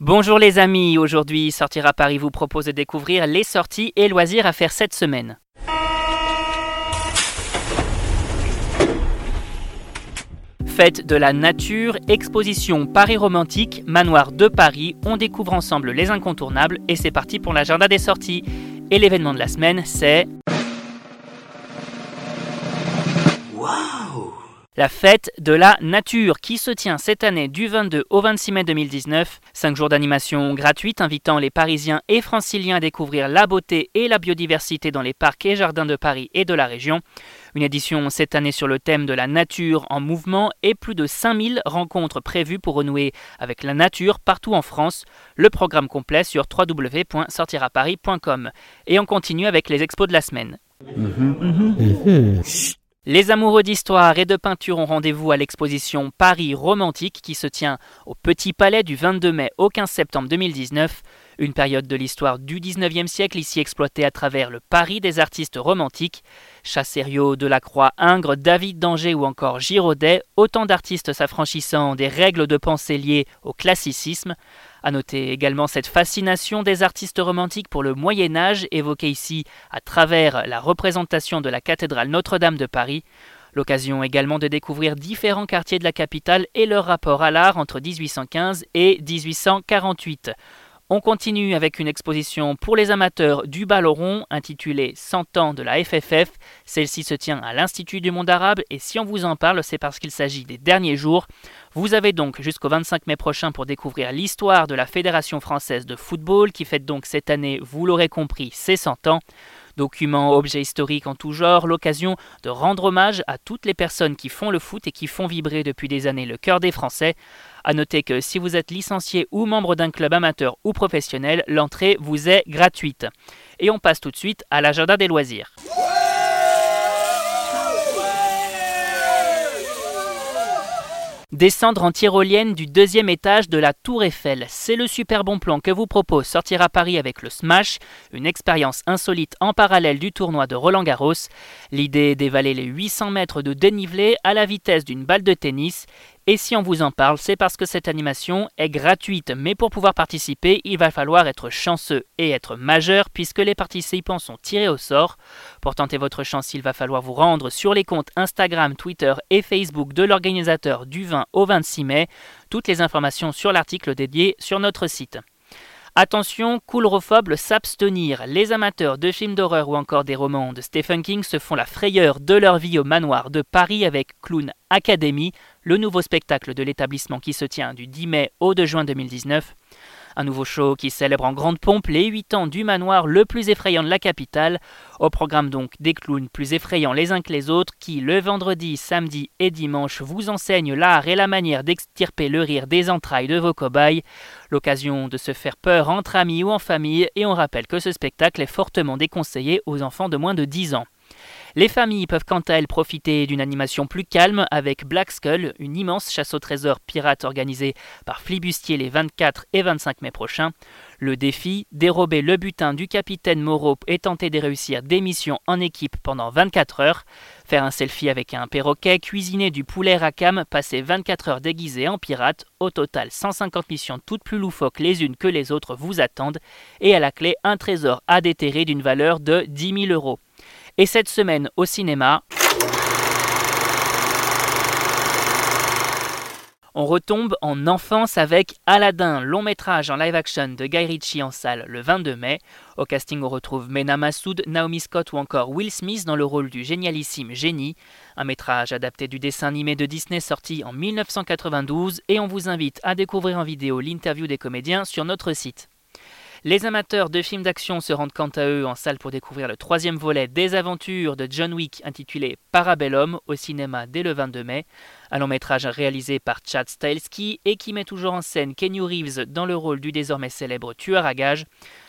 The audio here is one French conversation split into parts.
Bonjour les amis, aujourd'hui Sortir à Paris vous propose de découvrir les sorties et loisirs à faire cette semaine. Fête de la nature, exposition Paris romantique, manoir de Paris, on découvre ensemble les incontournables et c'est parti pour l'agenda des sorties. Et l'événement de la semaine, c'est... La fête de la nature qui se tient cette année du 22 au 26 mai 2019. Cinq jours d'animation gratuite invitant les Parisiens et Franciliens à découvrir la beauté et la biodiversité dans les parcs et jardins de Paris et de la région. Une édition cette année sur le thème de la nature en mouvement et plus de 5000 rencontres prévues pour renouer avec la nature partout en France. Le programme complet sur www.sortiraparis.com. Et on continue avec les expos de la semaine. Les amoureux d'histoire et de peinture ont rendez-vous à l'exposition Paris romantique qui se tient au Petit Palais du 22 mai au 15 septembre 2019. Une période de l'histoire du 19e siècle ici exploitée à travers le Paris des artistes romantiques. Chasserio, Delacroix, Ingres, David d'Angers ou encore Giraudet, autant d'artistes s'affranchissant des règles de pensée liées au classicisme. À noter également cette fascination des artistes romantiques pour le Moyen Âge évoquée ici à travers la représentation de la cathédrale Notre-Dame de Paris. L'occasion également de découvrir différents quartiers de la capitale et leur rapport à l'art entre 1815 et 1848. On continue avec une exposition pour les amateurs du ballon intitulée 100 ans de la FFF. Celle-ci se tient à l'Institut du monde arabe et si on vous en parle, c'est parce qu'il s'agit des derniers jours. Vous avez donc jusqu'au 25 mai prochain pour découvrir l'histoire de la Fédération française de football qui fête donc cette année, vous l'aurez compris, ses 100 ans. Documents, objets historiques en tout genre, l'occasion de rendre hommage à toutes les personnes qui font le foot et qui font vibrer depuis des années le cœur des Français. A noter que si vous êtes licencié ou membre d'un club amateur ou professionnel, l'entrée vous est gratuite. Et on passe tout de suite à l'agenda des loisirs. Descendre en tyrolienne du deuxième étage de la Tour Eiffel, c'est le super bon plan que vous propose Sortir à Paris avec le Smash, une expérience insolite en parallèle du tournoi de Roland Garros. L'idée est d'évaler les 800 mètres de dénivelé à la vitesse d'une balle de tennis et si on vous en parle, c'est parce que cette animation est gratuite, mais pour pouvoir participer, il va falloir être chanceux et être majeur puisque les participants sont tirés au sort. Pour tenter votre chance, il va falloir vous rendre sur les comptes Instagram, Twitter et Facebook de l'organisateur du 20 au 26 mai. Toutes les informations sur l'article dédié sur notre site. Attention, coulrophobe, s'abstenir. Les amateurs de films d'horreur ou encore des romans de Stephen King se font la frayeur de leur vie au manoir de Paris avec Clown Academy, le nouveau spectacle de l'établissement qui se tient du 10 mai au 2 juin 2019. Un nouveau show qui célèbre en grande pompe les 8 ans du manoir le plus effrayant de la capitale. Au programme donc des clowns plus effrayants les uns que les autres qui, le vendredi, samedi et dimanche, vous enseignent l'art et la manière d'extirper le rire des entrailles de vos cobayes. L'occasion de se faire peur entre amis ou en famille et on rappelle que ce spectacle est fortement déconseillé aux enfants de moins de 10 ans. Les familles peuvent quant à elles profiter d'une animation plus calme avec Black Skull, une immense chasse au trésor pirate organisée par Flibustier les 24 et 25 mai prochains. Le défi, dérober le butin du capitaine Moreau et tenter de réussir des missions en équipe pendant 24 heures. Faire un selfie avec un perroquet, cuisiner du poulet racam, passer 24 heures déguisé en pirate. Au total, 150 missions toutes plus loufoques les unes que les autres vous attendent. Et à la clé, un trésor à déterrer d'une valeur de 10 000 euros. Et cette semaine au cinéma, On retombe en enfance avec Aladdin, long métrage en live action de Guy Ritchie en salle le 22 mai. Au casting, on retrouve Mena Massoud, Naomi Scott ou encore Will Smith dans le rôle du génialissime génie. Un métrage adapté du dessin animé de Disney sorti en 1992 et on vous invite à découvrir en vidéo l'interview des comédiens sur notre site. Les amateurs de films d'action se rendent quant à eux en salle pour découvrir le troisième volet des aventures de John Wick intitulé Parabellum au cinéma dès le 22 mai. Un long métrage réalisé par Chad Stahelski et qui met toujours en scène Kenny Reeves dans le rôle du désormais célèbre tueur à gages.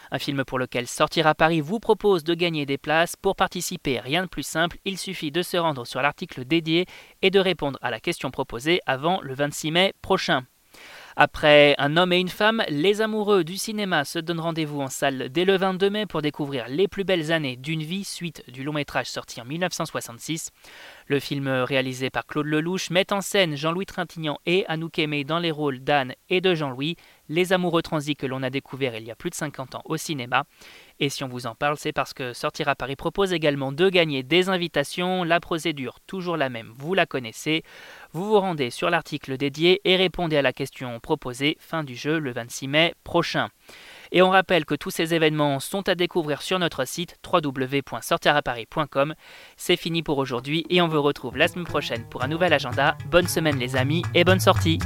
Un film pour lequel Sortir à Paris vous propose de gagner des places. Pour participer, rien de plus simple, il suffit de se rendre sur l'article dédié et de répondre à la question proposée avant le 26 mai prochain. Après Un homme et une femme, les amoureux du cinéma se donnent rendez-vous en salle dès le 22 mai pour découvrir les plus belles années d'une vie suite du long métrage sorti en 1966. Le film réalisé par Claude Lelouch met en scène Jean-Louis Trintignant et Anouk Aimé dans les rôles d'Anne et de Jean-Louis, les amoureux transis que l'on a découvert il y a plus de 50 ans au cinéma. Et si on vous en parle, c'est parce que Sortir à Paris propose également de gagner des invitations. La procédure, toujours la même, vous la connaissez. Vous vous rendez sur l'article dédié et répondez à la question proposée. Fin du jeu le 26 mai prochain. Et on rappelle que tous ces événements sont à découvrir sur notre site www.sortiraparis.com. C'est fini pour aujourd'hui et on vous retrouve la semaine prochaine pour un nouvel agenda. Bonne semaine les amis et bonne sortie